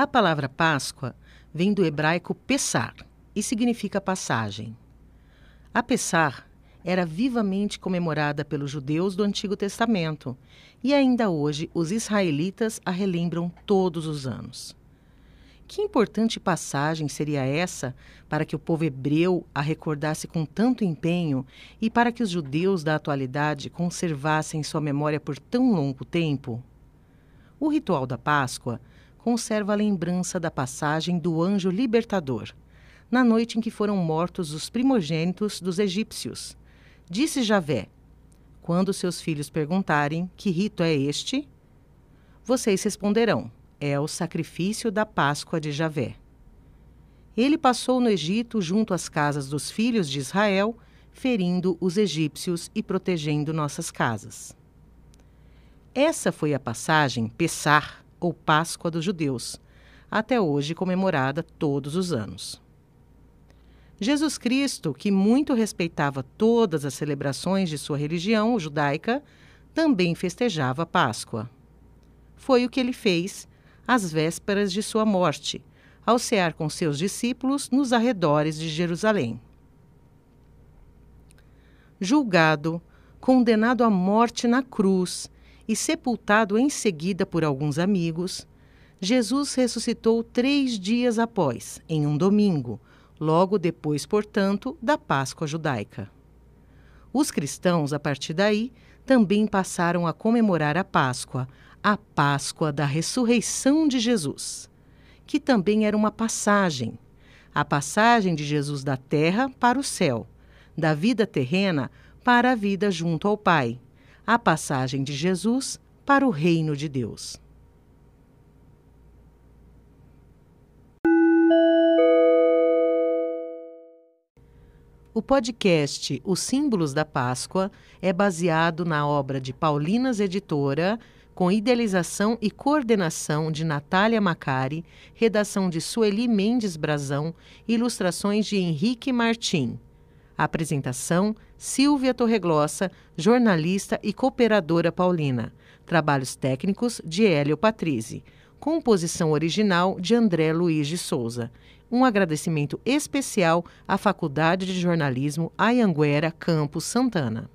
A palavra Páscoa vem do hebraico Pessar e significa passagem. A Pessar era vivamente comemorada pelos judeus do Antigo Testamento e ainda hoje os israelitas a relembram todos os anos. Que importante passagem seria essa para que o povo hebreu a recordasse com tanto empenho e para que os judeus da atualidade conservassem sua memória por tão longo tempo? O ritual da Páscoa conserva a lembrança da passagem do anjo libertador, na noite em que foram mortos os primogênitos dos egípcios. Disse Javé: Quando seus filhos perguntarem que rito é este, vocês responderão: é o sacrifício da Páscoa de Javé. Ele passou no Egito junto às casas dos filhos de Israel, ferindo os egípcios e protegendo nossas casas. Essa foi a passagem Pessar, ou Páscoa dos judeus, até hoje comemorada todos os anos. Jesus Cristo, que muito respeitava todas as celebrações de sua religião judaica, também festejava a Páscoa. Foi o que ele fez às vésperas de sua morte, ao cear com seus discípulos nos arredores de Jerusalém. Julgado, condenado à morte na cruz e sepultado em seguida por alguns amigos, Jesus ressuscitou três dias após, em um domingo, logo depois, portanto, da Páscoa judaica. Os cristãos, a partir daí, também passaram a comemorar a Páscoa, a Páscoa da ressurreição de Jesus, que também era uma passagem, a passagem de Jesus da terra para o céu, da vida terrena para a vida junto ao Pai, a passagem de Jesus para o reino de Deus. O podcast Os Símbolos da Páscoa é baseado na obra de Paulinas Editora, com idealização e coordenação de Natália Macari, redação de Sueli Mendes Brazão, ilustrações de Henrique Martim. Apresentação: Silvia Torreglossa, jornalista e cooperadora paulina. Trabalhos técnicos de Hélio Patrizzi. Composição original de André Luiz de Souza um agradecimento especial à Faculdade de Jornalismo Ayanguera Campos Santana.